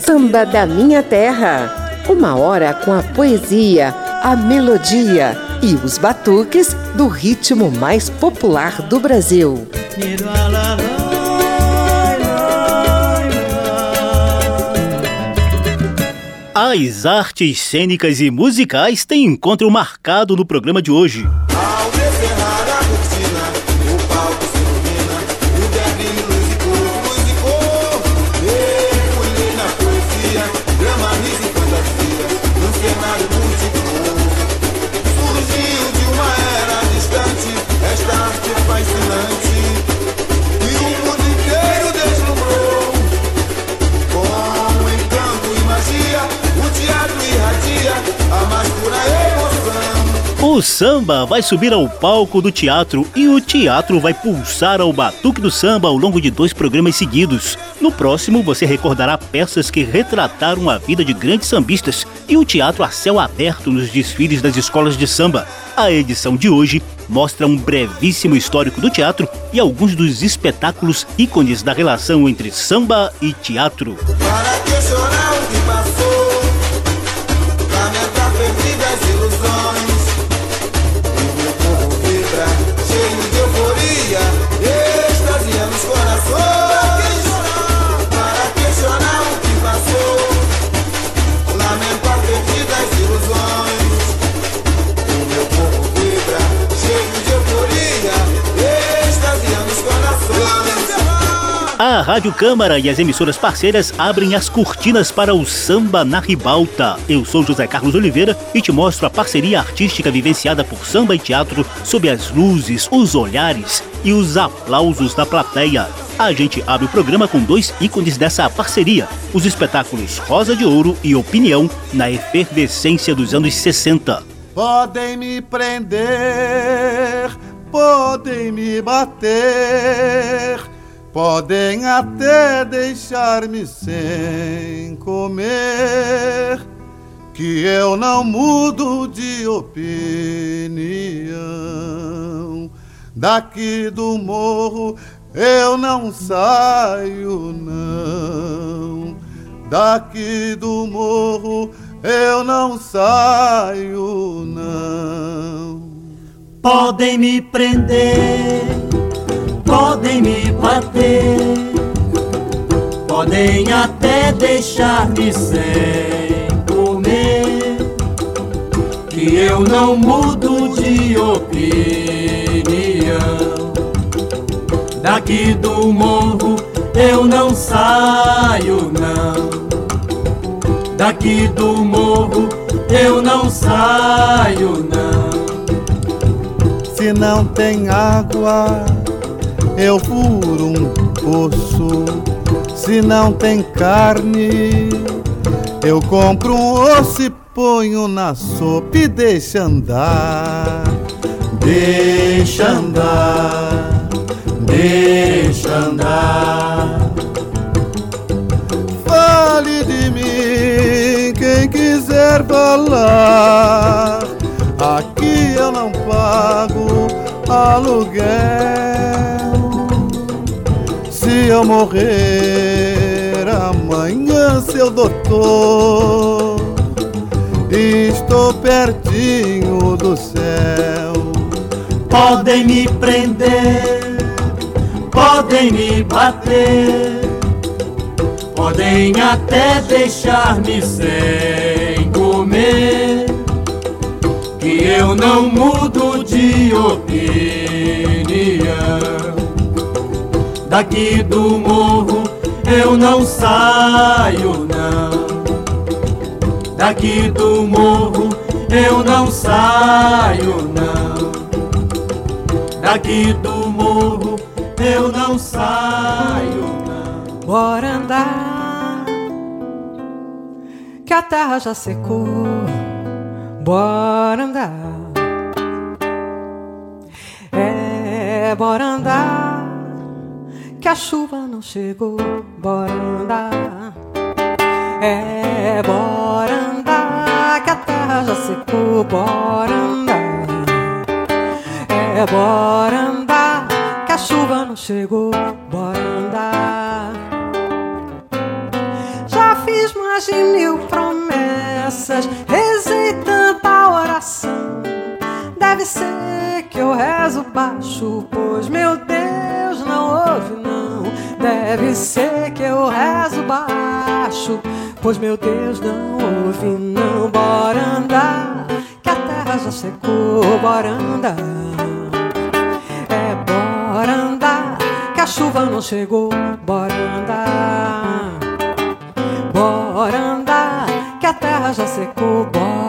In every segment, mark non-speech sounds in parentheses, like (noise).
Samba da Minha Terra. Uma hora com a poesia, a melodia e os batuques do ritmo mais popular do Brasil. As artes cênicas e musicais têm encontro marcado no programa de hoje. O samba vai subir ao palco do teatro e o teatro vai pulsar ao batuque do samba ao longo de dois programas seguidos. No próximo, você recordará peças que retrataram a vida de grandes sambistas e o teatro a céu aberto nos desfiles das escolas de samba. A edição de hoje mostra um brevíssimo histórico do teatro e alguns dos espetáculos ícones da relação entre samba e teatro. Para que chorar A Rádio Câmara e as emissoras parceiras abrem as cortinas para o Samba na Ribalta. Eu sou José Carlos Oliveira e te mostro a parceria artística vivenciada por samba e teatro sob as luzes, os olhares e os aplausos da plateia. A gente abre o programa com dois ícones dessa parceria: os espetáculos Rosa de Ouro e Opinião na efervescência dos anos 60. Podem me prender, podem me bater Podem até deixar-me sem comer, que eu não mudo de opinião. Daqui do morro eu não saio, não. Daqui do morro eu não saio, não. Podem me prender podem me bater, podem até deixar-me sem comer, que eu não mudo de opinião. Daqui do morro eu não saio, não. Daqui do morro eu não saio, não. Se não tem água eu furo um poço. Se não tem carne, eu compro um osso e ponho na sopa e deixa andar. Deixa andar, deixa andar. Fale de mim quem quiser falar. Aqui eu não pago aluguel eu morrer amanhã, seu doutor, estou pertinho do céu. Podem me prender, podem me bater, podem até deixar-me sem comer, que eu não mudo de opinião. Daqui do morro eu não saio, não. Daqui do morro eu não saio, não. Daqui do morro eu não saio, não. Bora andar, que a terra já secou. Bora andar, é, bora andar que a chuva não chegou. Bora andar, é, bora andar, que a terra já secou. Bora andar, é, bora andar, que a chuva não chegou, bora andar. Já fiz mais de mil promessas, rezei tanta oração. Deve ser que eu rezo baixo, pois meu Deus não ouve, não. Deve ser que eu rezo baixo, pois meu Deus não ouve, não. Bora andar, que a terra já secou, bora andar. É, bora andar, que a chuva não chegou, bora andar. Bora andar, que a terra já secou, bora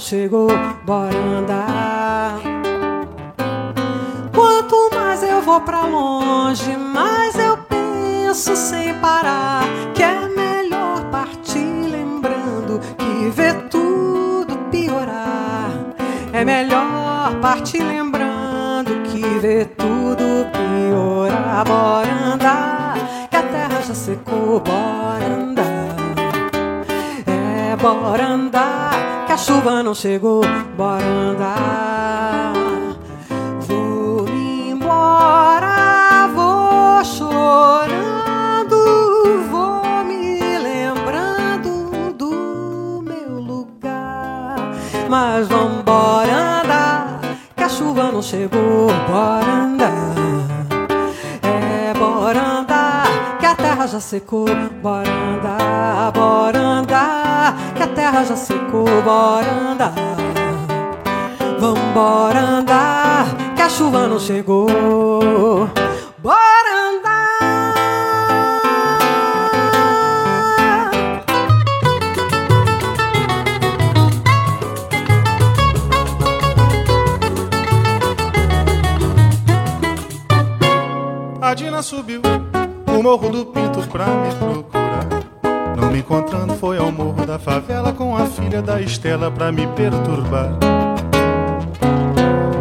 chegou, bora andar. Quanto mais eu vou pra longe, mais eu penso sem parar que é melhor partir lembrando que ver tudo piorar. É melhor partir lembrando que ver tudo piorar. Bora andar, que a terra já secou, bora andar. É, bora andar, chuva não chegou, bora andar. Vou embora, vou chorando, vou me lembrando do meu lugar. Mas vambora andar, que a chuva não chegou, bora andar. Já secou, bora andar, bora andar, que a terra já secou, bora andar. Vambora andar, que a chuva não chegou. Bora andar. A Dina subiu morro do Pinto pra me procurar. Não me encontrando, foi ao morro da favela com a filha da Estela pra me perturbar.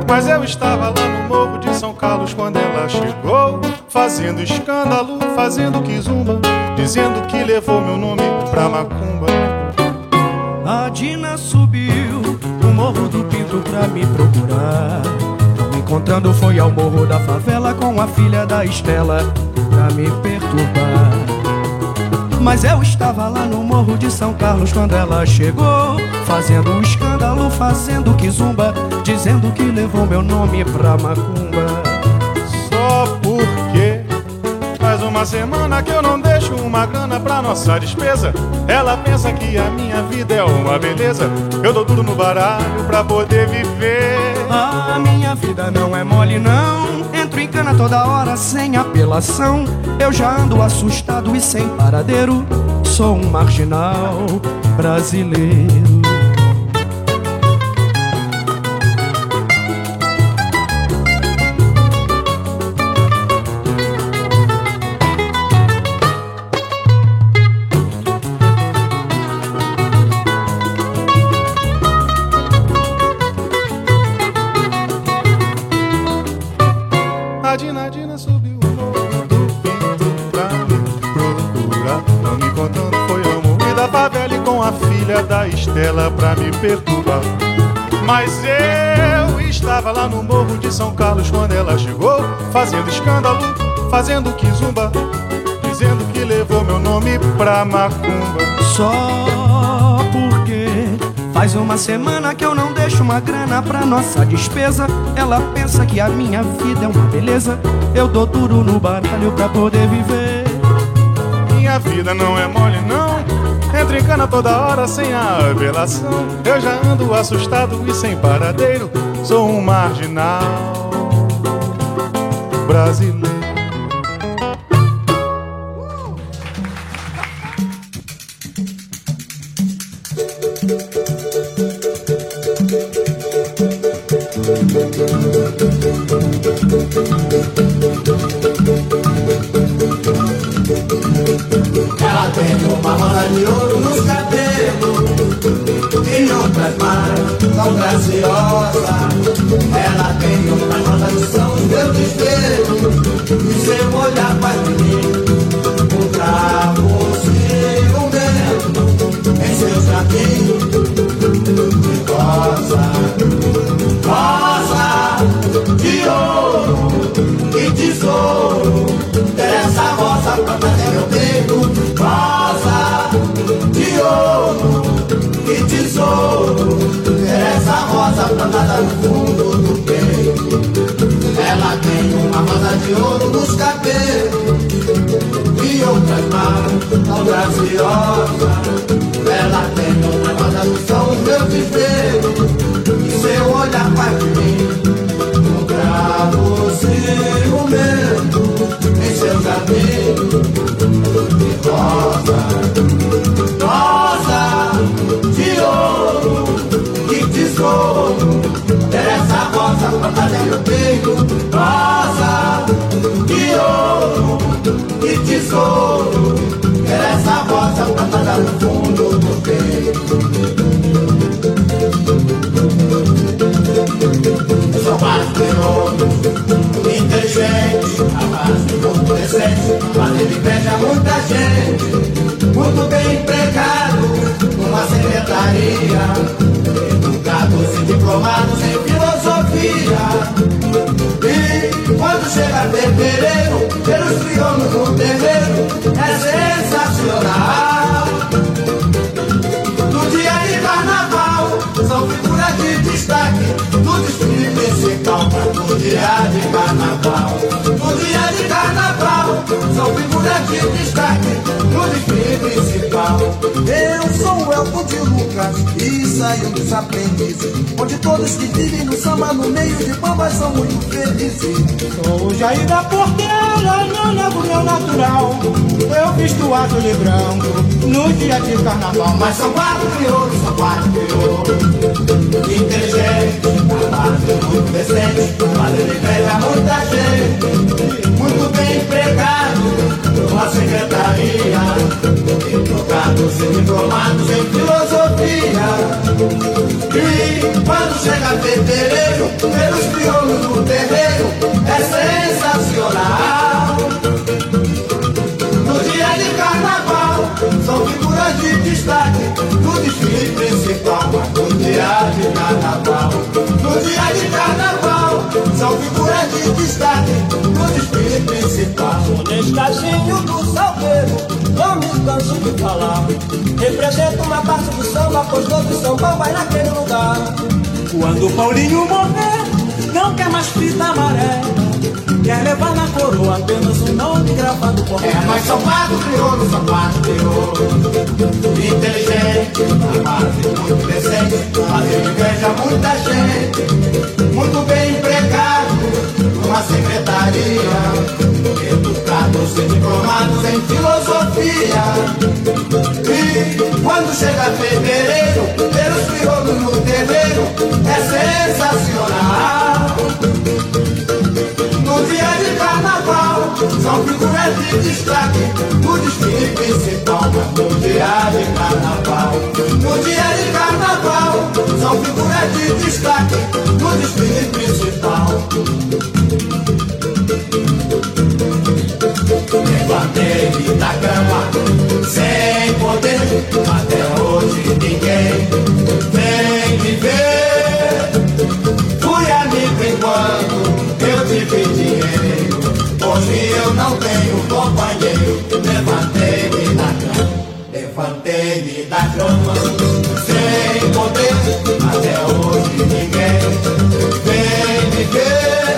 Mas eu estava lá no morro de São Carlos quando ela chegou, fazendo escândalo, fazendo quizumba, dizendo que levou meu nome pra macumba. A Dina subiu o morro do Pinto pra me procurar. Não me encontrando, foi ao morro da favela com a filha da Estela me perturbar. Mas eu estava lá no morro de São Carlos quando ela chegou, fazendo um escândalo, fazendo quizumba, dizendo que levou meu nome pra macumba. Só porque faz uma semana que eu não deixo uma grana pra nossa despesa. Ela pensa que a minha vida é uma beleza. Eu dou tudo no baralho pra poder viver. A minha vida não é mole não Em cana toda hora sem apelação. Eu já ando assustado e sem paradeiro. Sou um marginal brasileiro da Estela pra me perturbar. Mas eu estava lá no morro de São Carlos quando ela chegou, fazendo escândalo, fazendo quizumba, dizendo que levou meu nome pra macumba. Só porque faz uma semana que eu não deixo uma grana pra nossa despesa Ela pensa que a minha vida é uma beleza Eu dou duro no baralho pra poder viver Minha vida não é mole, não. Entro em cana toda hora sem a apelação. Eu já ando assustado e sem paradeiro. Sou um marginal brasileiro. Graciosas. Ela tem uma rosa que são os meus desvelos e seu olhar faz de mim um cravo ciumento em seu jardim de rosa. tesouro Essa rosa plantada eu tenho Rosa de ouro e tesouro rosa plantada no fundo do peito. Sou patriono, inteligente Rapaz muito decente Mas ele inveja muita gente Muito bem empregado Numa secretaria Educados e diplomados em chega fevereiro, pelos crioulos no terreiro, é sensacional. No dia de carnaval, são figuras de destaque no desfile principal. No dia de carnaval, no dia de carnaval, são figuras de destaque desfile principal. Eu sou o Elton de Lucas e saio dos aprendizes, onde todos que vivem no samba no meio de bambas são muito felizes. Sou o Jair da Portela, não nego meu natural. Eu visto azul e branco no dia de carnaval. Mas são quatro crioulos, são quatro crioulos. Muito decente, fazendo inveja a muita gente. Muito bem empregado, numa secretaria. Educados e diplomados em filosofia. E quando chega fevereiro, pelos crioulos do terreiro, é sensacional. No dia de carnaval, são figuras de destaque no desfile principal. No dia de carnaval, dia de carnaval, são figuras de destaque no desfile principal. Nestazinho do salveiro, me canso de falar. Representa uma parte do samba, pois todo samba vai naquele lugar. Quando Paulinho morrer, não quer mais fita amarela. Quer levar na coroa apenas um nome gravado por É, quatro crioulos, são quatro crioulos. Inteligente, capaz muito decente Fazendo inveja muita gente. Muito bem empregado numa secretaria. Educados e diplomados em filosofia. E quando chega fevereiro Ter os crioulos no terreiro É sensacional no dia de carnaval São figuras de destaque. No desfile principal No dia de carnaval. No dia de carnaval São figuras de destaque. No desfile principal. Levantei-me da cama sem poder Até sem poder. Até hoje ninguém vem me ver.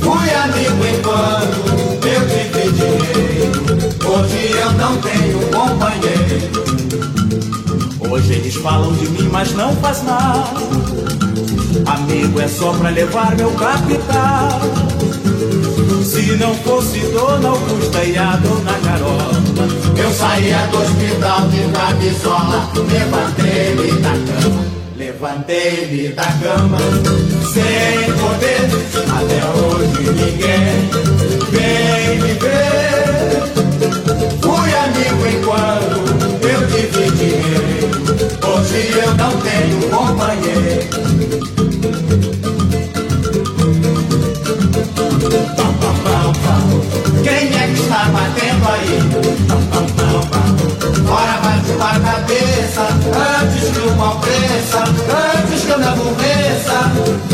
Fui amigo enquanto eu tive dinheiro. Hoje eu não tenho companheiro. Hoje eles falam de mim, mas não faz nada. Amigo é só pra levar meu capital. Se não fosse Dona Augusta e a Dona Carola, eu saía do hospital de camisola. Levantei-me da cama, levantei-me da cama, sem uma antes que eu me aborreça.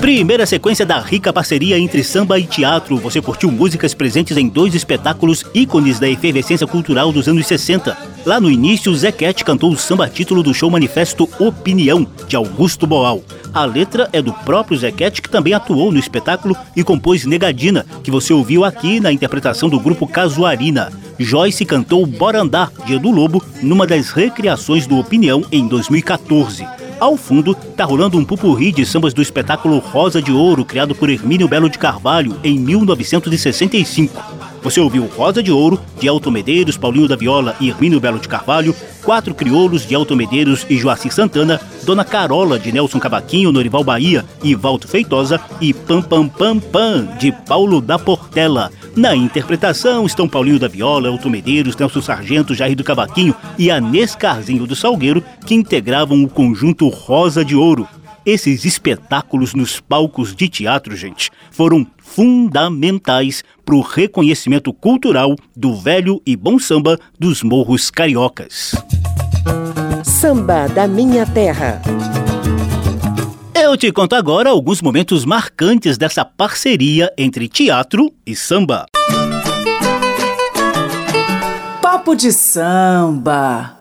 Primeira sequência da rica parceria entre samba e teatro. Você curtiu músicas presentes em dois espetáculos ícones da efervescência cultural dos anos 60. Lá no início, Zequete cantou o samba título do show manifesto Opinião, de Augusto Boal. A letra é do próprio Zequete, que também atuou no espetáculo e compôs Negadina, que você ouviu aqui na interpretação do grupo Casuarina. Joyce cantou Bora Andar, de Edu Lobo, numa das recriações do Opinião em 2014. Ao fundo, tá rolando um pupurri de sambas do espetáculo Rosa de Ouro, criado por Hermínio Belo de Carvalho em 1965. Você ouviu Rosa de Ouro, de Elton Medeiros, Paulinho da Viola e Hermínio Belo de Carvalho, Quatro Crioulos, de Elton Medeiros e Joacir Santana, Dona Carola, de Nelson Cavaquinho, Norival Bahia e Valto Feitosa, e Pam Pam Pam Pam, de Paulo da Portela. Na interpretação estão Paulinho da Viola, Elton Medeiros, Nelson Sargento, Jair do Cavaquinho e Anês Carzinho do Salgueiro, que integravam o conjunto Rosa de Ouro. Esses espetáculos nos palcos de teatro, gente, foram fundamentais para o reconhecimento cultural do velho e bom samba dos morros cariocas. Samba da Minha Terra. Eu te conto agora alguns momentos marcantes dessa parceria entre teatro e samba. Papo de samba.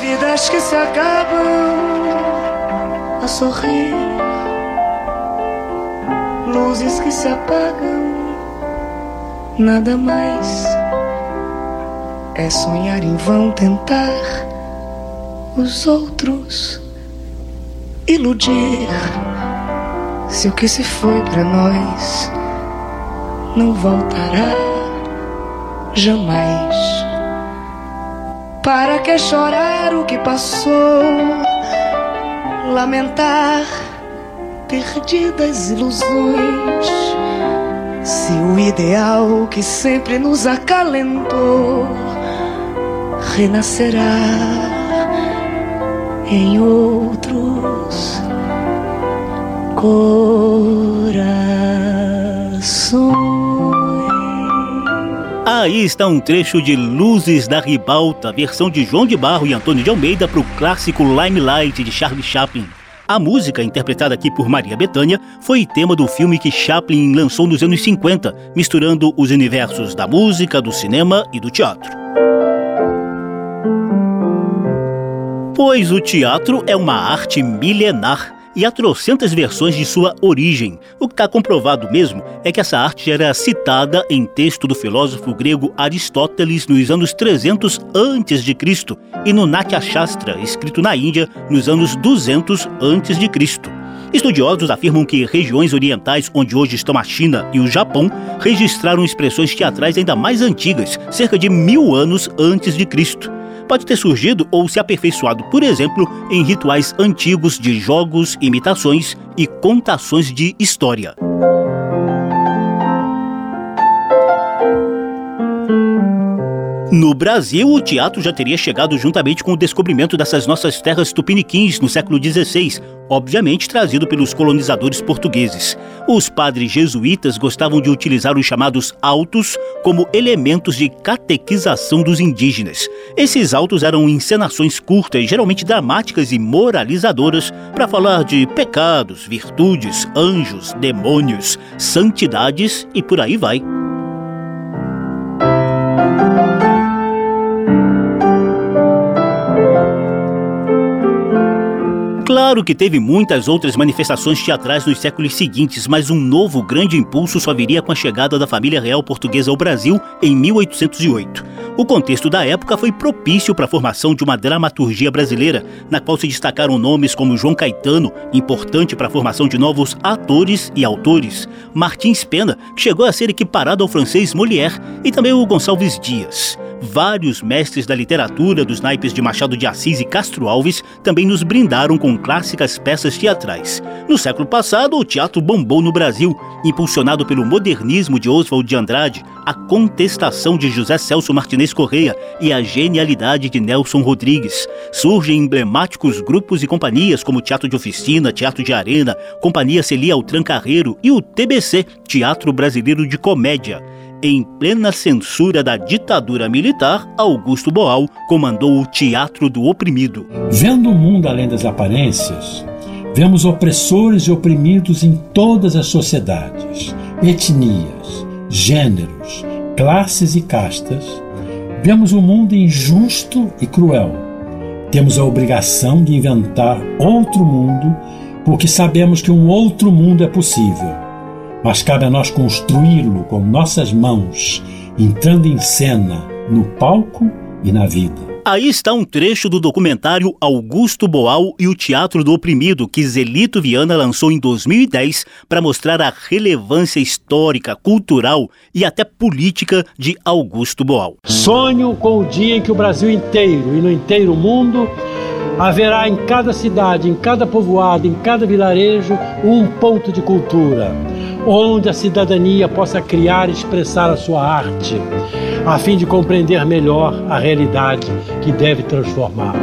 Vidas que se acabam a sorrir, luzes que se apagam, nada mais. É sonhar em vão, tentar os outros iludir. Se o que se foi para nós não voltará jamais. Para que chorar o que passou? Lamentar perdidas ilusões. Se o ideal que sempre nos acalentou renascerá em outros corações. Aí está um trecho de Luzes da Ribalta, versão de João de Barro e Antônio de Almeida para o clássico Limelight de Charlie Chaplin. A música, interpretada aqui por Maria Bethânia, foi tema do filme que Chaplin lançou nos anos 50, misturando os universos da música, do cinema e do teatro. Pois o teatro é uma arte milenar e há trocentas versões de sua origem. O que está comprovado mesmo é que essa arte era citada em texto do filósofo grego Aristóteles nos anos 300 a.C. e no Natya Shastra, escrito na Índia nos anos 200 a.C. Estudiosos afirmam que regiões orientais, onde hoje estão a China e o Japão, registraram expressões teatrais ainda mais antigas, cerca de mil anos antes de Cristo pode ter surgido ou se aperfeiçoado, por exemplo, em rituais antigos de jogos, imitações e contações de história. No Brasil, o teatro já teria chegado juntamente com o descobrimento dessas nossas terras tupiniquins no século XVI, obviamente trazido pelos colonizadores portugueses. Os padres jesuítas gostavam de utilizar os chamados autos como elementos de catequização dos indígenas. Esses autos eram encenações curtas, geralmente dramáticas e moralizadoras, para falar de pecados, virtudes, anjos, demônios, santidades e por aí vai. Claro que teve muitas outras manifestações teatrais nos séculos seguintes, mas um novo grande impulso só viria com a chegada da família real portuguesa ao Brasil em 1808. O contexto da época foi propício para a formação de uma dramaturgia brasileira, na qual se destacaram nomes como João Caetano, importante para a formação de novos atores e autores, Martins Pena, que chegou a ser equiparado ao francês Molière, e também o Gonçalves Dias. Vários mestres da literatura dos naipes de Machado de Assis e Castro Alves também nos brindaram com clássicas peças teatrais. No século passado, o teatro bombou no Brasil, impulsionado pelo modernismo de Oswald de Andrade, a contestação de José Celso Martinez Correia e a genialidade de Nelson Rodrigues. Surgem emblemáticos grupos e companhias como Teatro de Oficina, Teatro de Arena, Companhia Celia Altran Carreiro e o TBC, Teatro Brasileiro de Comédia. Em plena censura da ditadura militar, Augusto Boal comandou o Teatro do Oprimido. Vendo o mundo além das aparências, Vemos opressores e oprimidos em todas as sociedades, etnias, gêneros, classes e castas. Vemos o um mundo injusto e cruel. Temos a obrigação de inventar outro mundo, porque sabemos que um outro mundo é possível. Mas cabe a nós construí-lo com nossas mãos, entrando em cena, no palco e na vida. Aí está um trecho do documentário Augusto Boal e o Teatro do Oprimido, que Zelito Viana lançou em 2010 para mostrar a relevância histórica, cultural e até política de Augusto Boal. Sonho com o dia em que o Brasil inteiro e no inteiro mundo haverá em cada cidade, em cada povoado, em cada vilarejo, um ponto de cultura, onde a cidadania possa criar e expressar a sua arte a fim de compreender melhor a realidade que deve transformar.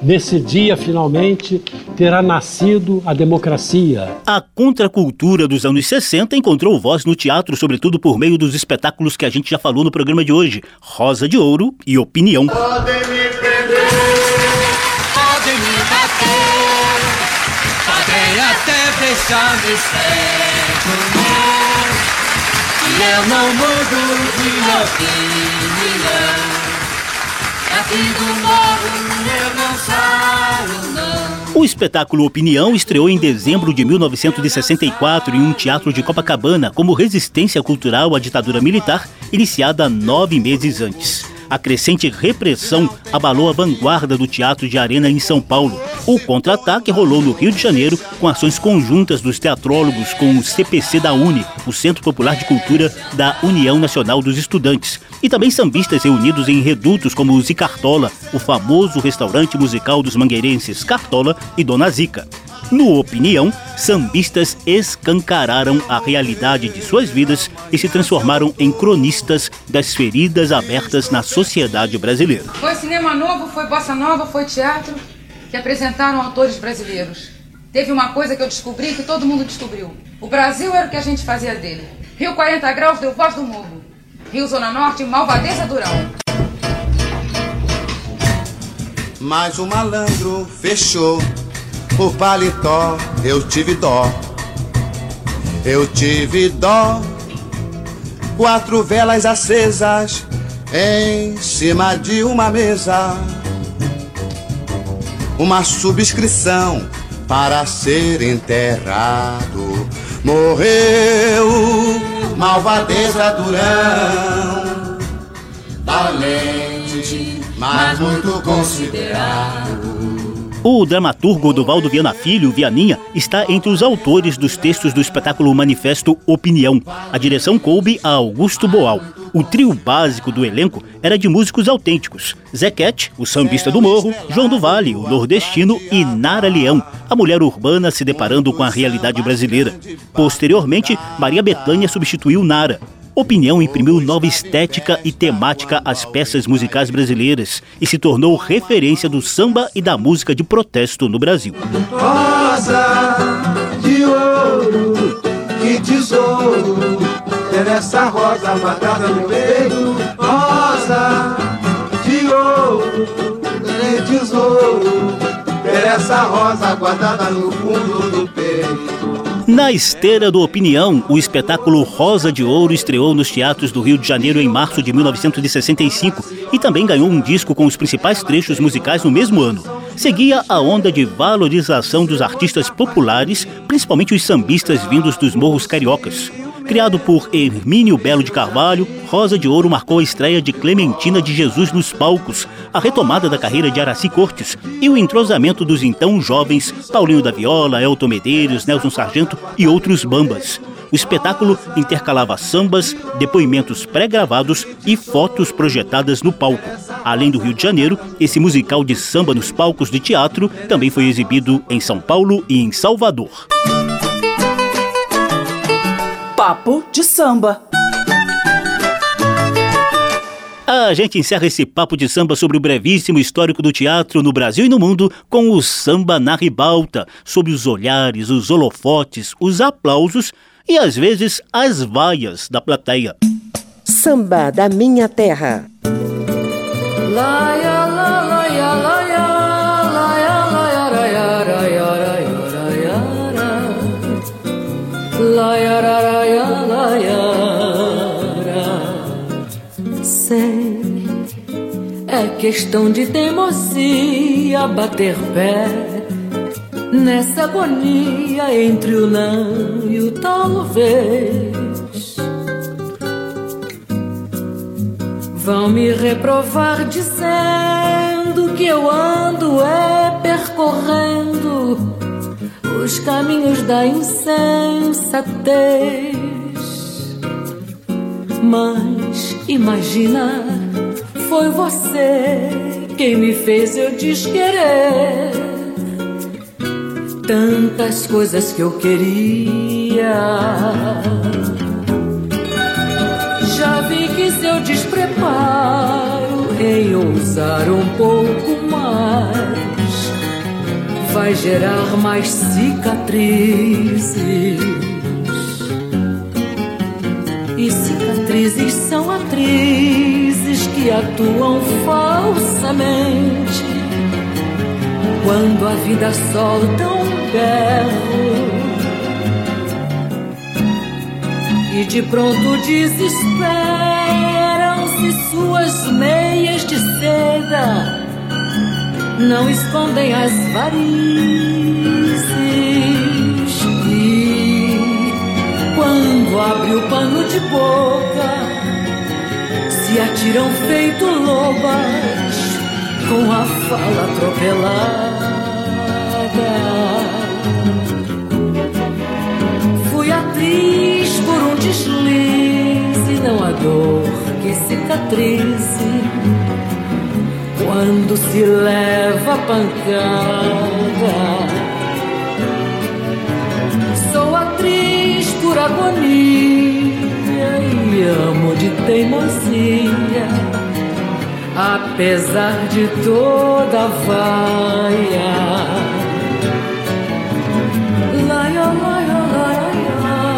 Nesse dia, finalmente, terá nascido a democracia. A contracultura dos anos 60 encontrou voz no teatro, sobretudo por meio dos espetáculos que a gente já falou no programa de hoje: Rosa de Ouro e Opinião. Podem me prender, eu não mudo de opinião. Aqui do morro eu não saio. O espetáculo Opinião estreou em dezembro de 1964 em um teatro de Copacabana como resistência cultural à ditadura militar, iniciada nove meses antes. A crescente repressão abalou a vanguarda do teatro de arena em São Paulo. O contra-ataque rolou no Rio de Janeiro com ações conjuntas dos teatrólogos com o CPC da Uni, o Centro Popular de Cultura da União Nacional dos Estudantes, e também sambistas reunidos em redutos como o Zicartola, o famoso restaurante musical dos mangueirenses Cartola e Dona Zica. No Opinião, sambistas escancararam a realidade de suas vidas e se transformaram em cronistas das feridas abertas na sociedade brasileira. Foi cinema novo, foi bossa nova, foi teatro que apresentaram autores brasileiros. Teve uma coisa que eu descobri que todo mundo descobriu. O Brasil era o que a gente fazia dele. Rio 40 Graus deu voz do mundo. Rio Zona Norte, Malvadeza Durão. Mas o malandro fechou o paletó, eu tive dó. Eu tive dó. Quatro velas acesas em cima de uma mesa. Uma subscrição para ser enterrado. Morreu malvadeza Durão, valente, mas muito considerado. O dramaturgo Duvaldo Viana Filho, Vianinha, está entre os autores dos textos do espetáculo Manifesto Opinião. A direção coube a Augusto Boal. O trio básico do elenco era de músicos autênticos: Zequete, o sambista do morro, João do Vale, o nordestino e Nara Leão, a mulher urbana se deparando com a realidade brasileira. Posteriormente, Maria Bethânia substituiu Nara. Opinião imprimiu nova estética e temática às peças musicais brasileiras e se tornou referência do samba e da música de protesto no Brasil. Rosa de ouro, que tesouro, é essa rosa guardada no peito. Rosa de ouro, que tesouro, é essa rosa guardada no fundo do. Na esteira do Opinião, o espetáculo Rosa de Ouro estreou nos teatros do Rio de Janeiro em março de 1965 e também ganhou um disco com os principais trechos musicais no mesmo ano. Seguia a onda de valorização dos artistas populares, principalmente os sambistas vindos dos morros cariocas. Criado por Hermínio Belo de Carvalho, Rosa de Ouro marcou a estreia de Clementina de Jesus nos palcos, a retomada da carreira de Araci Cortes e o entrosamento dos então jovens Paulinho da Viola, Elton Medeiros, Nelson Sargento e outros bambas. O espetáculo intercalava sambas, depoimentos pré-gravados e fotos projetadas no palco. Além do Rio de Janeiro, esse musical de samba nos palcos de teatro também foi exibido em São Paulo e em Salvador. Papo de samba. A gente encerra esse papo de samba sobre o brevíssimo histórico do teatro no Brasil e no mundo com o samba na ribalta, sob os olhares, os holofotes, os aplausos e às vezes as vaias da plateia. Samba da minha terra. Laia, questão de teimosia, bater pé nessa agonia entre o não e o talvez. Vão me reprovar dizendo que eu ando é percorrendo os caminhos da insensatez. Mas imagina, foi você quem me fez eu desquerer tantas coisas que eu queria. Já vi que seu despreparo em ousar um pouco mais vai gerar mais cicatrizes. E cicatrizes são atrizes atuam falsamente. Quando a vida solta um berro e de pronto desesperam-se suas meias de seda. Não escondem as varizes e quando abre o pano de boca se atiram feito lobas com a fala atropelada Fui atriz por um deslize, não há dor que cicatrize quando se leva a pancada. Sou atriz por agonia e amo de teimosia, apesar de toda a vaia. Laia, laia, laia, laia,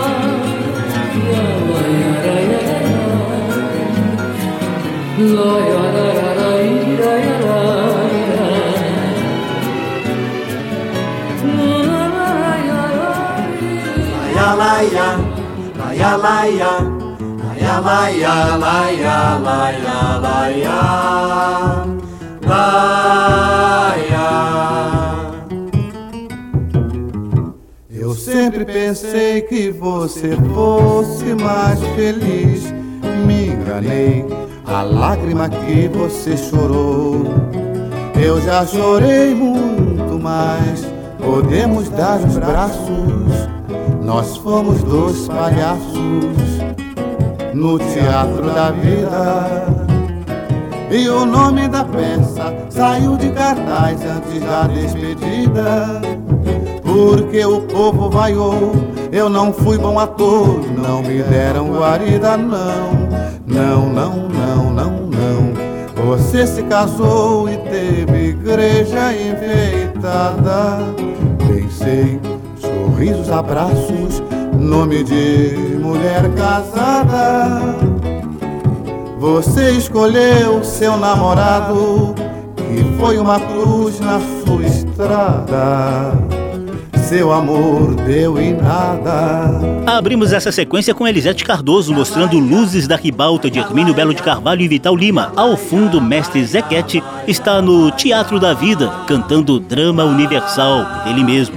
laia, laia, laia, laia, laia, laia. Eu sempre pensei que você fosse mais feliz. Me enganei, a lágrima que você chorou. Eu já chorei muito mais. Podemos dar os braços. Nós fomos dois palhaços no teatro da vida. E o nome da peça saiu de cartaz antes da despedida. Porque o povo vaiou, eu não fui bom ator, não me deram guarida, não, não, não, não, não, não. Você se casou e teve igreja enfeitada. Pensei, sorrisos, abraços, nome de mulher casada. Você escolheu seu namorado, que foi uma cruz na sua estrada seu amor deu em nada. Abrimos essa sequência com Elisete Cardoso mostrando Luzes da Ribalta de Hermínio Belo de Carvalho e Vital Lima. Ao fundo, mestre Zequete está no Teatro da Vida, cantando Drama Universal, dele mesmo.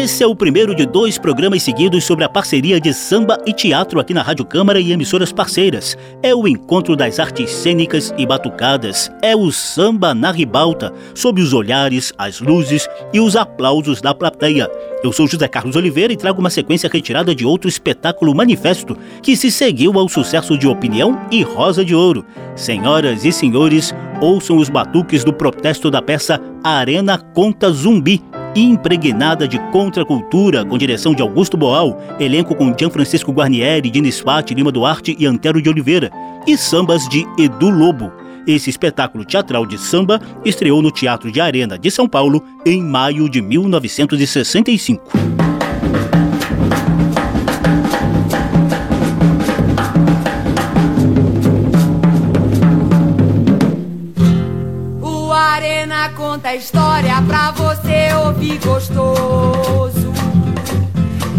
Esse é o primeiro de dois programas seguidos sobre a parceria de samba e teatro aqui na Rádio Câmara e emissoras parceiras. É o encontro das artes cênicas e batucadas. É o samba na ribalta, sob os olhares, as luzes e os aplausos da plateia. Eu sou José Carlos Oliveira e trago uma sequência retirada de outro espetáculo manifesto que se seguiu ao sucesso de Opinião e Rosa de Ouro. Senhoras e senhores, ouçam os batuques do protesto da peça Arena Conta Zumbi impregnada de contracultura, com direção de Augusto Boal, elenco com Gian Francisco Guarnieri, Diniz Fati, Lima Duarte e Antero de Oliveira, e sambas de Edu Lobo. Esse espetáculo teatral de samba estreou no Teatro de Arena de São Paulo em maio de 1965. Gostoso.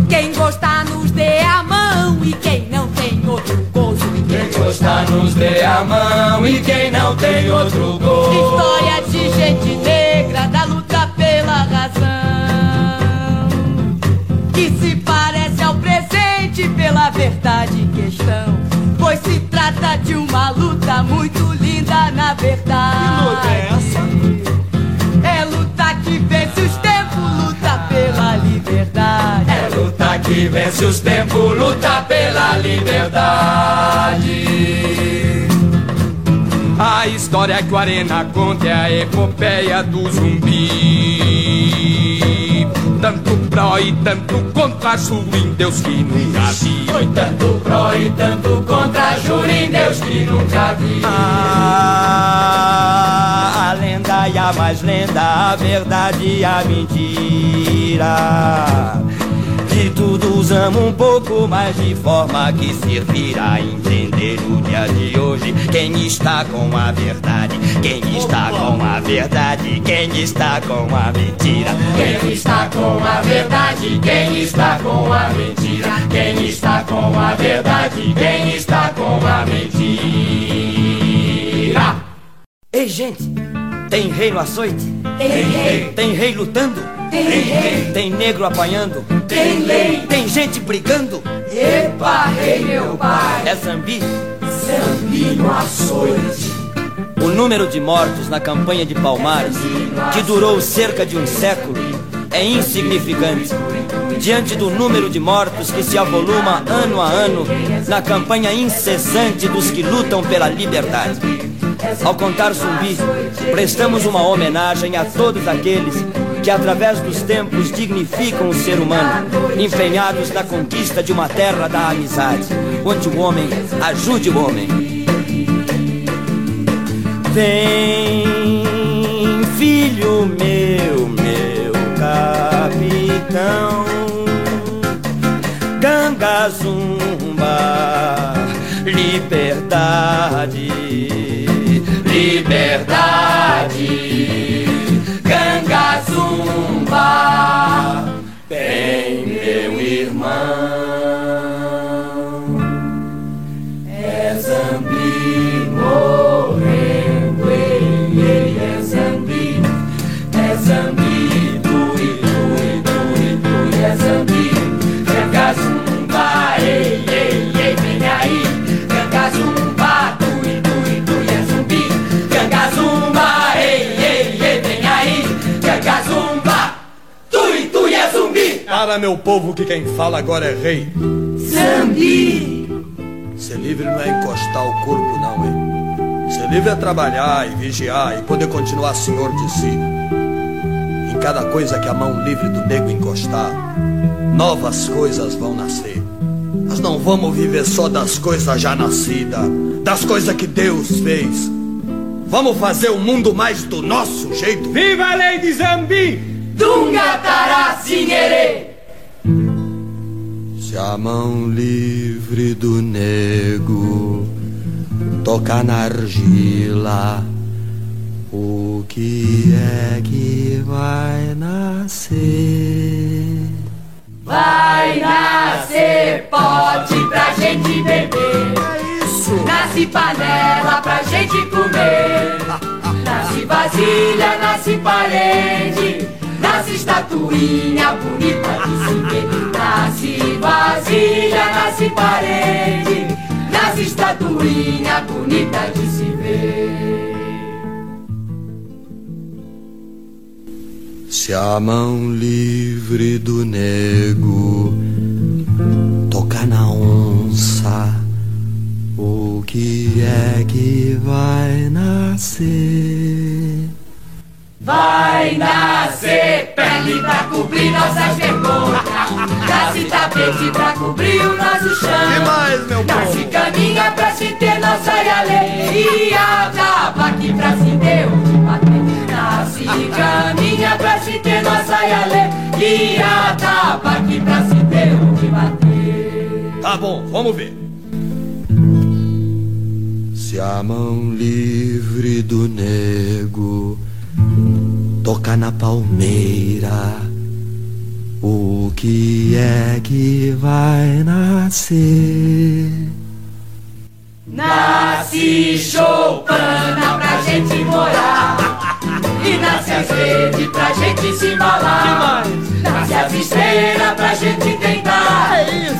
Quem gostar nos dê a mão e quem não tem outro gozo. Quem gostar nos dê a mão e quem não tem outro gozo. História de gente negra da luta pela razão. Que se parece ao presente pela verdade em questão. Pois se trata de uma luta muito linda na verdade. Que luta é essa? Que vence os tempos, luta pela liberdade. A história que o Arena conta é a epopeia do zumbi. Tanto pró e tanto contra, juro em Deus que nunca vi. Foi tanto pró e tanto contra, juro em Deus que nunca vi. Ah, a lenda e a mais lenda, a verdade e a mentira. De tudo usamos um pouco, mas de forma que servirá a entender no dia de hoje quem está com a verdade, quem está com a verdade, quem está com a mentira. Quem está com a verdade, quem está com a mentira. Quem está com a verdade, quem está com a mentira. Ei, gente, tem rei no açoite? Tem rei. Tem rei lutando? Tem rei. Tem negro apanhando? Tem lei. Tem gente brigando? Epa, rei meu pai. É zambi? Zambi no açoite. O número de mortos na campanha de Palmares, que durou cerca de um século, é insignificante diante do número de mortos que se avoluma ano a ano na campanha incessante dos que lutam pela liberdade. Ao contar zumbi, prestamos uma homenagem a todos aqueles que, através dos tempos, dignificam o ser humano, empenhados na conquista de uma terra da amizade, onde o homem ajude o homem. Vem, filho meu, meu capitão, Ganga Zumba, liberdade, liberdade, Ganga Zumba, bem meu irmão, Para meu povo que quem fala agora é rei. Zambi. Ser livre não é encostar o corpo, não, hein? Ser livre é trabalhar e vigiar e poder continuar senhor de si. Em cada coisa que a mão livre do nego encostar, novas coisas vão nascer. Nós não vamos viver só das coisas já nascidas, das coisas que Deus fez. Vamos fazer o mundo mais do nosso jeito. Viva a lei de Zambi! Dunga! Se a mão livre do nego tocar na argila, o que é que vai nascer? Vai nascer pote pra gente beber. Nasce panela pra gente comer. Nasce vasilha, nasce parede. Nasce estatuinha bonita de se ver. Nasce parede. Nasce estatuinha bonita de se ver. Se a mão livre do nego tocar na onça, o que é que vai nascer? Vai nascer pele pra cobrir nossas vergonhas. Nasce tapete pra cobrir o nosso chão. Que mais, meu povo? Nasce caminha pra se ter nossa alegria. Tabaque pra se ter onde bater. Nasce caminha pra se ter nossa alegria. Tabaque pra se ter onde bater. Tá bom, vamos ver. Se a mão livre do nego tocar na palmeira, O que é que vai nascer? Nasce choupana pra gente morar E nasce as redes pra gente se embalar. Nasce as estrelas pra gente deitar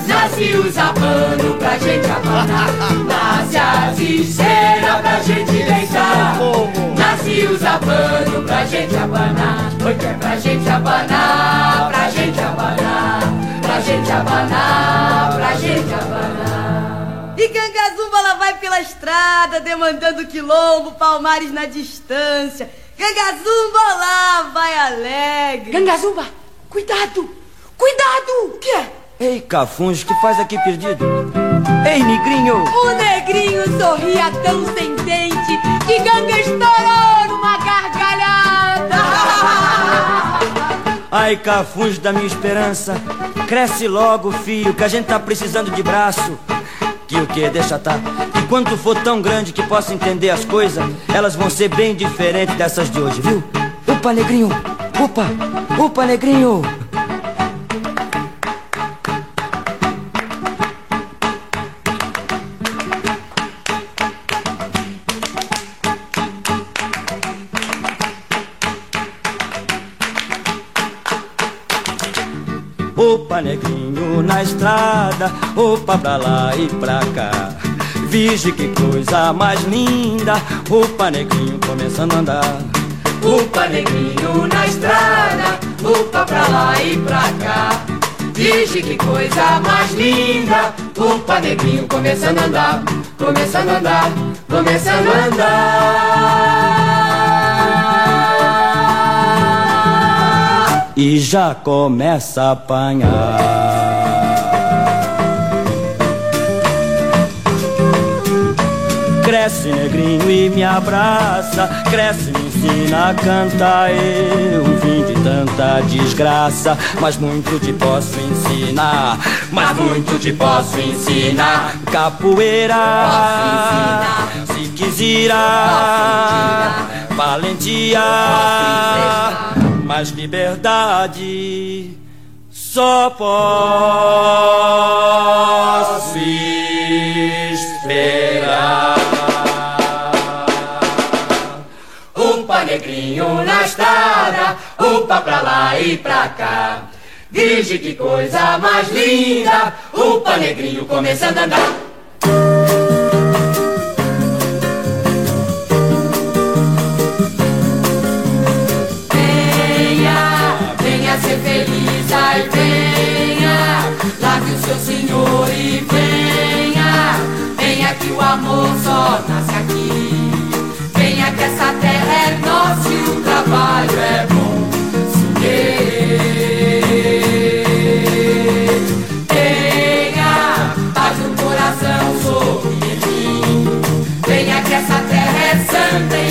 Nasce os pano pra gente abanar. (laughs) Nasce as estrelas pra gente deitar Nasce os pano pra gente abanar. Oi, que é pra gente abanar, pra gente abanar Pra gente abanar, pra gente abanar. E Gangazumba ela vai pela estrada, demandando quilombo, palmares na distância. Gangazumba lá vai alegre. Gangazumba, cuidado! Cuidado! O que é? Ei, Cafunjo, que faz aqui perdido? Ei, negrinho! O negrinho sorria tão sem dente que Ganga estourou numa gargalhada. (laughs) Ai, Cafunjo da minha esperança, cresce logo, filho, que a gente tá precisando de braço. Que o que? Deixa tá. Quando for tão grande que possa entender as coisas, elas vão ser bem diferentes dessas de hoje, viu? Opa, negrinho! Opa! Opa, negrinho! Opa, negrinho na estrada, opa pra lá e pra cá. Vige que coisa mais linda, opa, negrinho começando a andar. Opa, negrinho na estrada, opa pra lá e pra cá. Vige que coisa mais linda, opa, negrinho começando a andar, começando a andar, começando a andar. e já começa a apanhar. Cresce negrinho e me abraça, cresce me ensina a cantar. Eu vim de tanta desgraça, mas muito te posso ensinar. Mas muito te posso ensinar. Capoeira, se quiser, valentia mais liberdade. Só posso esperar. Upa negrinho na estrada, upa pra lá e pra cá. Vige que coisa mais linda, upa negrinho começando a andar. amor só nasce aqui. Trabalho é bom. Tenha paz no coração, sorri em mim. Venha que essa terra é santa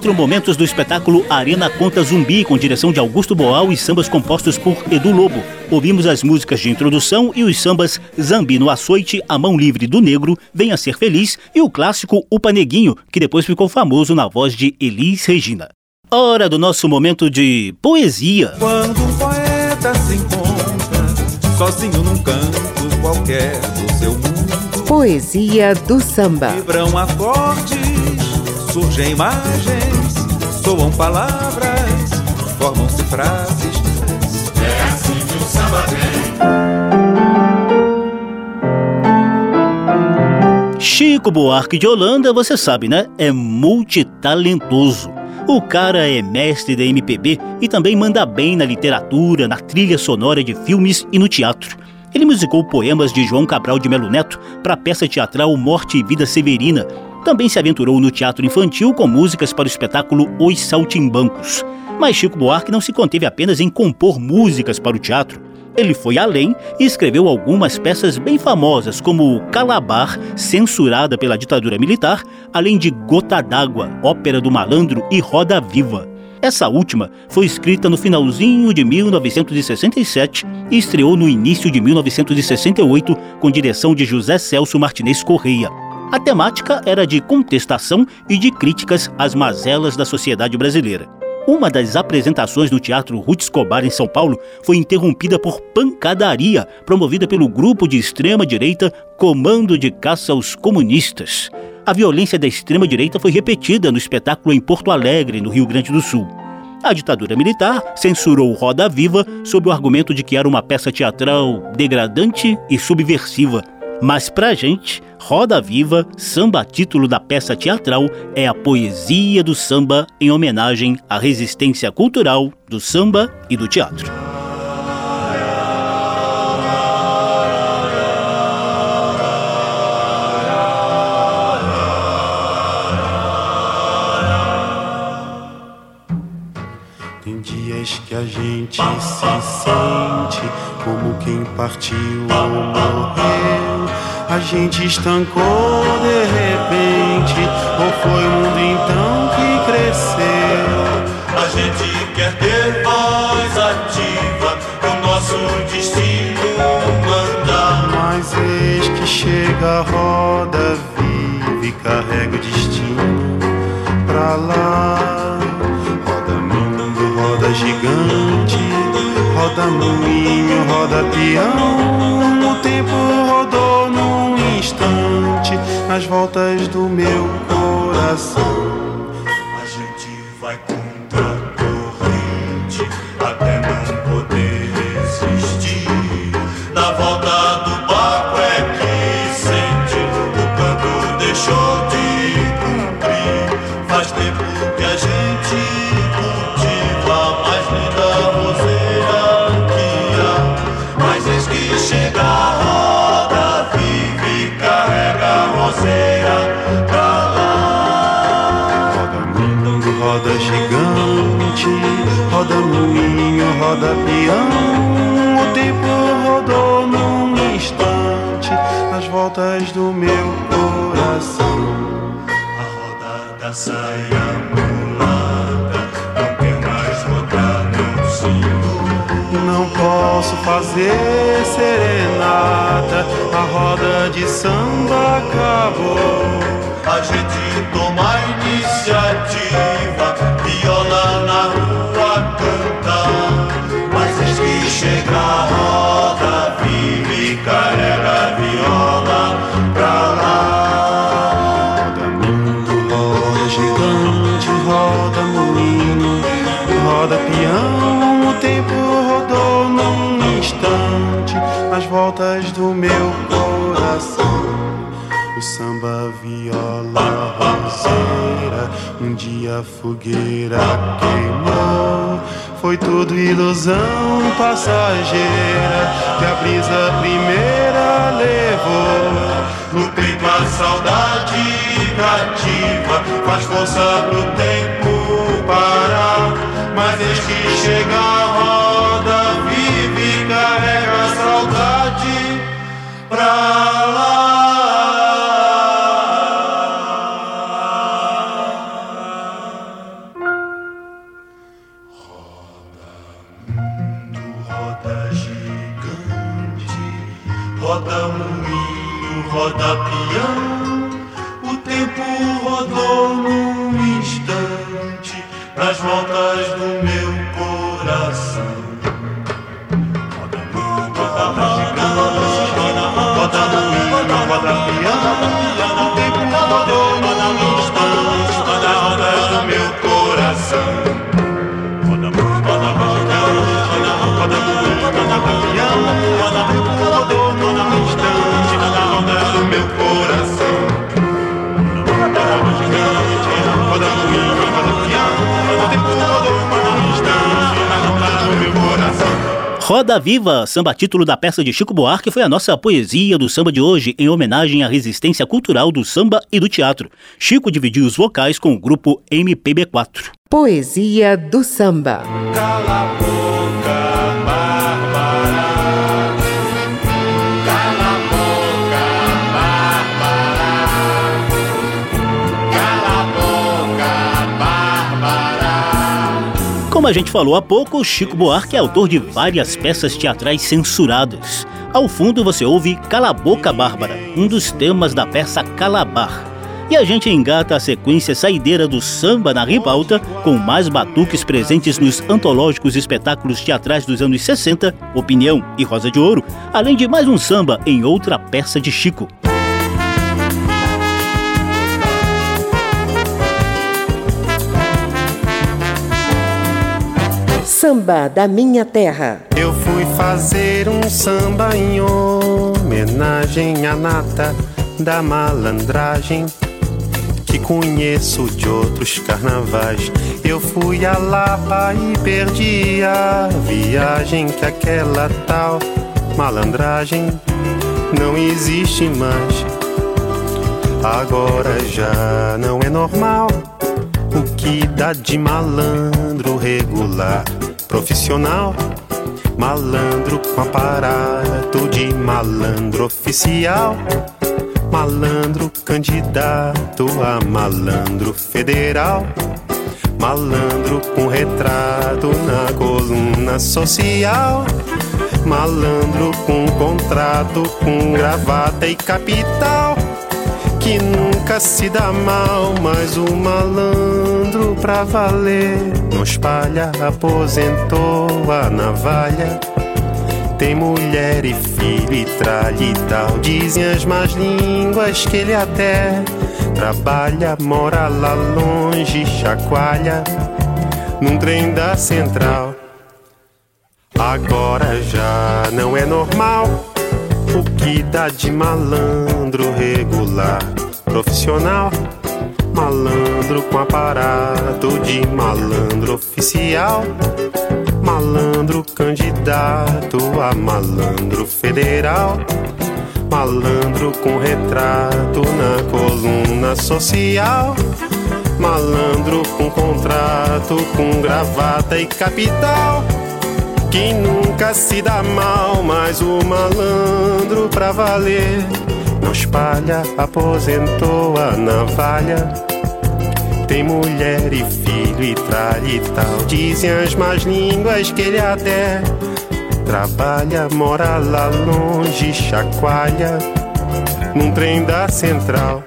quatro momentos do espetáculo Arena Conta Zumbi, com direção de Augusto Boal e sambas compostos por Edu Lobo. Ouvimos as músicas de introdução e os sambas Zambi no Açoite, A Mão Livre do Negro, Venha Ser Feliz e o clássico O Paneguinho, que depois ficou famoso na voz de Elis Regina. Hora do nosso momento de poesia. Quando um poeta se encontra sozinho num canto qualquer do seu mundo. Poesia do samba. Vibram acordes surgem imagens, soam palavras, formam-se frases. É assim que o samba vem. Chico Buarque de Holanda, você sabe, né? É multitalentoso. O cara é mestre da MPB e também manda bem na literatura, na trilha sonora de filmes e no teatro. Ele musicou poemas de João Cabral de Melo Neto para a peça teatral Morte e Vida Severina. Também se aventurou no teatro infantil com músicas para o espetáculo Os Saltimbancos. Mas Chico Buarque não se conteve apenas em compor músicas para o teatro. Ele foi além e escreveu algumas peças bem famosas, como Calabar, censurada pela ditadura militar, além de Gota d'Água, Ópera do Malandro e Roda Viva. Essa última foi escrita no finalzinho de 1967 e estreou no início de 1968 com direção de José Celso Martinez Correia. A temática era de contestação e de críticas às mazelas da sociedade brasileira. Uma das apresentações no Teatro Ruth Escobar em São Paulo foi interrompida por pancadaria promovida pelo grupo de extrema-direita Comando de Caça aos Comunistas. A violência da extrema-direita foi repetida no espetáculo em Porto Alegre, no Rio Grande do Sul. A ditadura militar censurou Roda Viva sob o argumento de que era uma peça teatral degradante e subversiva. Mas pra gente, Roda Viva, samba título da peça teatral, é a poesia do samba em homenagem à resistência cultural do samba e do teatro. Tem dias que a gente se sente como quem partiu ou morreu. A gente estancou de repente, ou foi o mundo então que cresceu? A gente quer ter voz ativa, o nosso destino manda. Mas eis que chega a roda viva e carrega o destino pra lá. Roda mundo, roda gigante, roda moinho, roda peão. O tempo rodou instante nas voltas do meu coração. O tempo rodou num instante nas voltas do meu coração. A roda da saia mulata não quer mais rodar no sino. Não posso fazer serenata, a roda de samba acabou. A gente a fogueira queimou. Foi tudo ilusão passageira que a brisa primeira levou. No peito a saudade cativa faz força pro tempo parar. Mas eis que chega a roda vive carrega a saudade pra Roda Viva, samba título da peça de Chico Buarque, foi a nossa poesia do samba de hoje, em homenagem à resistência cultural do samba e do teatro. Chico dividiu os vocais com o grupo MPB4. Poesia do samba. Cala Como a gente falou há pouco, Chico Buarque é autor de várias peças teatrais censuradas. Ao fundo você ouve Cala a Boca Bárbara, um dos temas da peça Calabar. E a gente engata a sequência saideira do samba na ribalta, com mais batuques presentes nos antológicos espetáculos teatrais dos anos 60, Opinião e Rosa de Ouro, além de mais um samba em outra peça de Chico. Samba da Minha Terra. Eu fui fazer um samba em homenagem à nata da malandragem que conheço de outros carnavais. Eu fui a Lapa e perdi a viagem que aquela tal malandragem não existe mais. Agora já não é normal que dá de malandro regular profissional, malandro com aparato de malandro oficial, malandro candidato a malandro federal, malandro com retrato na coluna social. Malandro com contrato, com gravata e capital que nunca se dá mal, mas o malandro pra valer não espalha, aposentou a navalha. Tem mulher e filho e tralha e tal. Dizem as más línguas que ele até trabalha, mora lá longe, chacoalha num trem da central. Agora já não é normal o que dá de malandro regular, profissional, malandro com aparato de malandro oficial, malandro candidato a malandro federal, malandro com retrato na coluna social. Malandro com contrato, com gravata e capital quem nunca se dá mal, mas o malandro pra valer não espalha, aposentou a navalha. Tem mulher e filho e tralha e tal. Dizem as más línguas que ele até trabalha, mora lá longe, chacoalha num trem da central.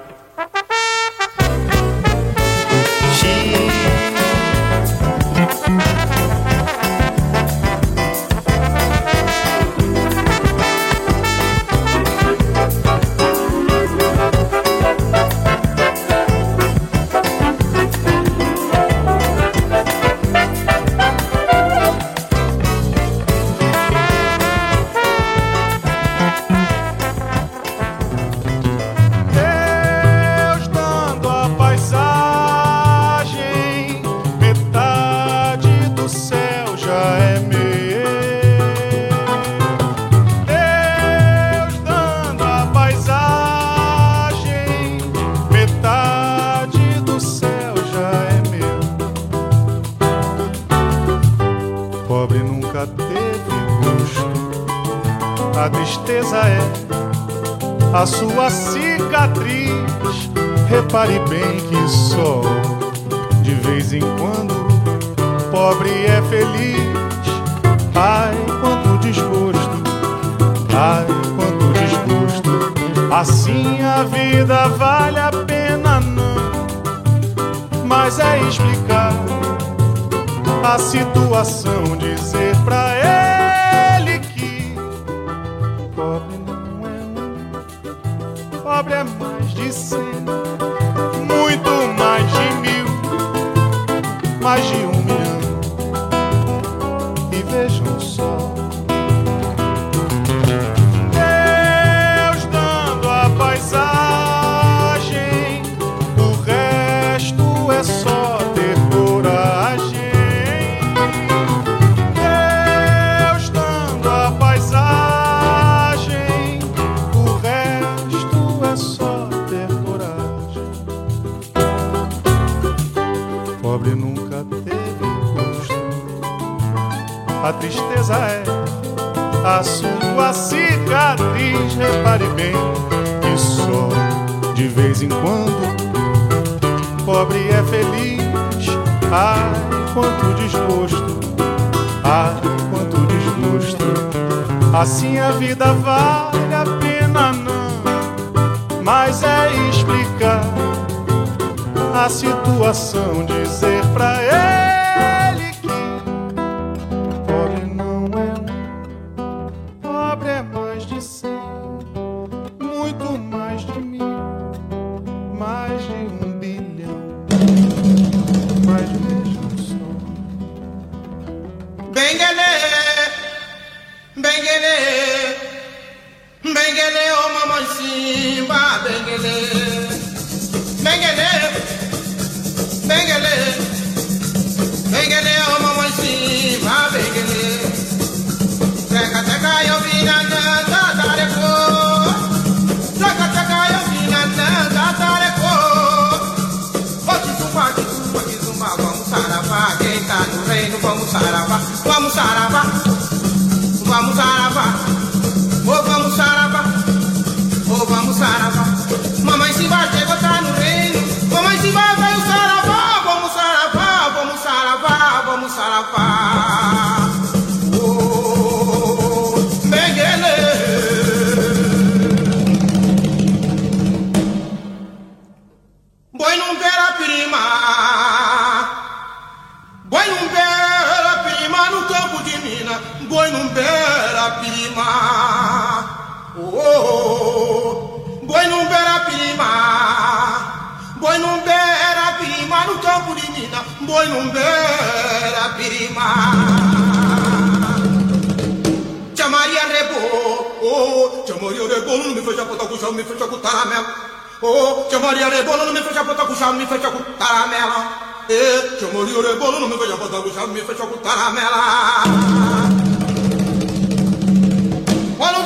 cicatriz. Repare bem que só de vez em quando pobre é feliz. Ai, quanto desgosto, ai, quanto desgosto. Assim a vida vale a pena, não. Mas é explicar a situação, dizer pra ele. foge. A sua cicatriz. Repare bem que só de vez em quando pobre é feliz. Ai, quanto desgosto, ai, quanto desgosto. Assim a vida vale a pena, não, mas é explicar a situação, dizer pra ele prima. Tia Maria Rebolo, oh, Tia Maria Rebolo, não me fecha botar com chão, me fecha com taramela. Oh, Tia Maria Rebolo, não me fecha botar com chão, me fecha com taramela. Eh, Tia Maria Rebolo, não me fecha botar com chão, me fecha com taramela. Olha o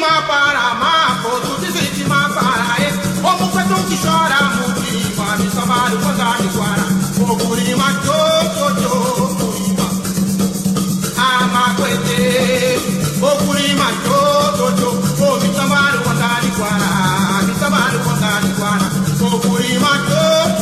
má para outro dizem que má para e. Como foi tão que chora, murima, me chamaram quando de guara. O gurima, tchô, we might go.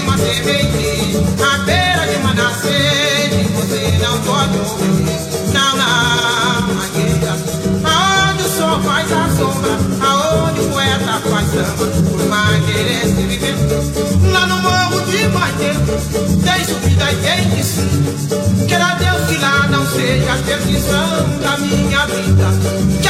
De uma semente, à beira de uma nascente, você não pode morrer. Não, não, mangueira, aonde o sol faz a sombra, aonde o poeta faz samba, por mangueira se viver. Lá no morro de Mangueira, tem subida e tem descida. Queira Deus que lá não seja a perdição da minha vida.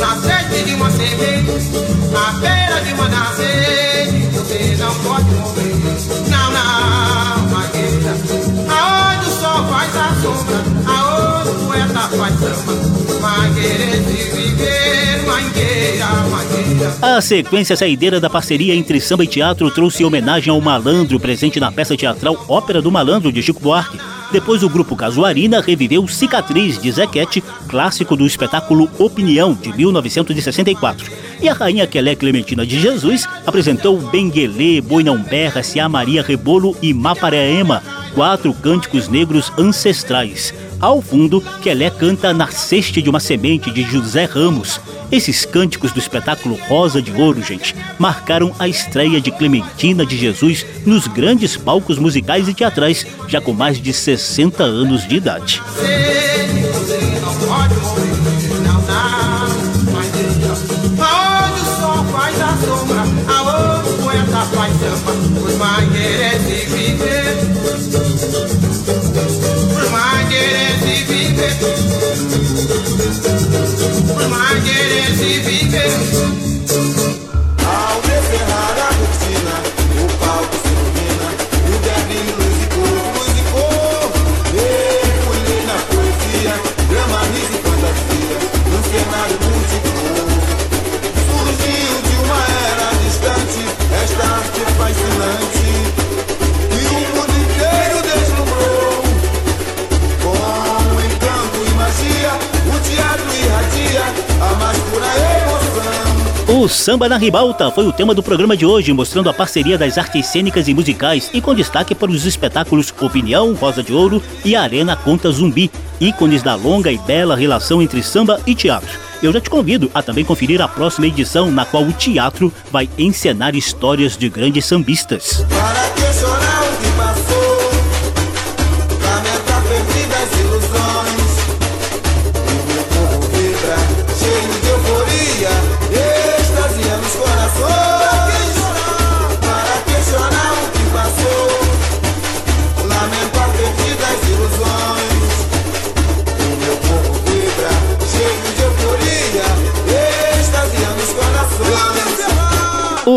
Na sede de uma semente, na beira de uma nascente, você não pode morrer. Não, não, mangueira, aonde o sol faz a sombra, aonde o poeta faz samba. Mangueira é de viver, mangueira, mangueira. A sequência saideira da parceria entre samba e teatro trouxe homenagem ao malandro presente na peça teatral Ópera do Malandro de Chico Buarque. Depois o grupo Casuarina reviveu Cicatriz de Zequete, clássico do espetáculo Opinião de 1964. E a rainha Quelé Clementina de Jesus apresentou Benguelê, Boi Não Berra, Cia Maria Rebolo e Mapareema, quatro cânticos negros ancestrais. Ao fundo, Quelé canta Nasceste de uma Semente de José Ramos. Esses cânticos do espetáculo Rosa de Ouro, gente, marcaram a estreia de Clementina de Jesus nos grandes palcos musicais e teatrais, já com mais de 60 anos de idade. faz samba, os O Samba na Ribalta foi o tema do programa de hoje, mostrando a parceria das artes cênicas e musicais e com destaque para os espetáculos Opinião, Rosa de Ouro e Arena Conta Zumbi, ícones da longa e bela relação entre samba e teatro. Eu já te convido a também conferir a próxima edição, na qual o teatro vai encenar histórias de grandes sambistas.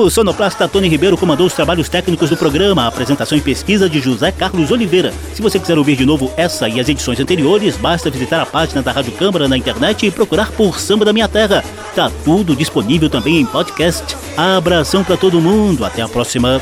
O sonoplasta Tony Ribeiro comandou os trabalhos técnicos do programa, apresentação e pesquisa de José Carlos Oliveira. Se você quiser ouvir de novo essa e as edições anteriores, basta visitar a página da Rádio Câmara na internet e procurar por Samba da Minha Terra. Tá tudo disponível também em podcast. Abração para todo mundo, até a próxima.